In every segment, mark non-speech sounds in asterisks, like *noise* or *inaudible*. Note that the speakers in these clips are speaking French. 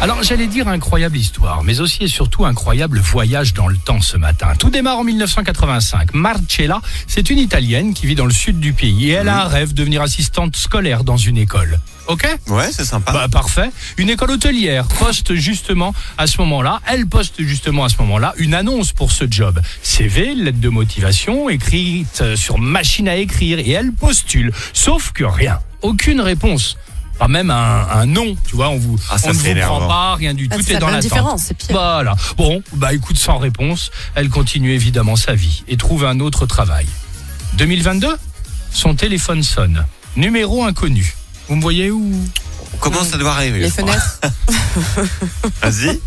Alors j'allais dire incroyable histoire, mais aussi et surtout incroyable voyage dans le temps ce matin. Tout démarre en 1985. Marcella, c'est une Italienne qui vit dans le sud du pays et elle a un rêve de devenir assistante scolaire dans une école. Ok? Ouais, c'est sympa. bah, parfait. Une école hôtelière poste justement à ce moment-là, elle poste justement à ce moment-là une annonce pour ce job. CV, lettre de motivation, écrite euh, sur machine à écrire et elle postule. Sauf que rien. Aucune réponse. Pas même un, un nom, tu vois, on vous, Ah, ça, on ne vous prend pas, rien du Ah, tout est la dans l'attente. différence, c'est pire. Voilà. Bon, bah écoute, sans réponse, elle continue évidemment sa vie et trouve un autre travail. 2022, son téléphone sonne. Numéro inconnu. Vous me voyez où? On commence à devoir arriver. Les fenêtres. *laughs* Vas-y.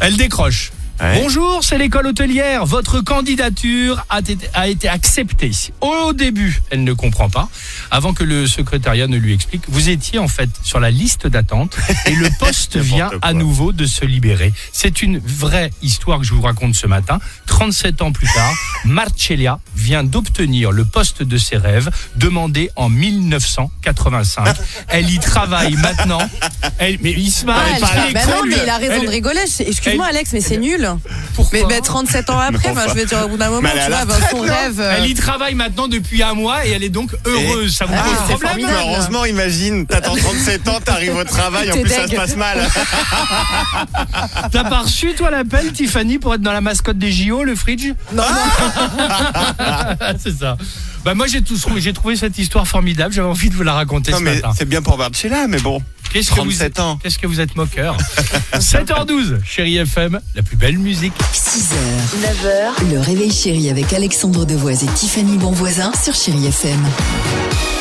Elle décroche. Ouais. Bonjour, c'est l'école hôtelière. Votre candidature a été, a été acceptée. Au début, elle ne comprend pas. Avant que le secrétariat ne lui explique, vous étiez en fait sur la liste d'attente et le *laughs* poste vient quoi. à nouveau de se libérer. C'est une vraie histoire que je vous raconte ce matin. 37 ans plus tard, Marcellia vient d'obtenir le poste de ses rêves demandé en 1985. Elle y travaille maintenant. Elle, mais il se marre. Ah, elle elle- parle à bah non, mais il a raison Elle- de rigoler. Excuse-moi, elle- Alex, mais c'est nul. Pourquoi Mais bah, 37 ans après, je veux dire, au bout d'un moment, tu vois, bah, son rêve. euh, Elle y travaille maintenant depuis un mois et elle est donc heureuse. Ça vous Ah, pose c'est problème formidable. Mais heureusement, imagine, t'attends 37 ans, t'arrives au travail, en T'es plus ça deg. se passe mal. *laughs* T'as pas reçu toi l'appel Tiffany pour être dans la mascotte des JO, le fridge? Non, *laughs* C'est ça. Bah moi j'ai tout trouvé, j'ai trouvé cette histoire formidable. J'avais envie de vous la raconter Non ce mais matin. c'est bien pour Marcella, mais bon. Qu'est-ce que vous 37 ans. Qu'est-ce que vous êtes moqueur 7h12, chérie FM, la plus belle musique. 6h, 9h, le réveil chéri avec Alexandre Devoise et Tiffany Bonvoisin sur Chéri FM.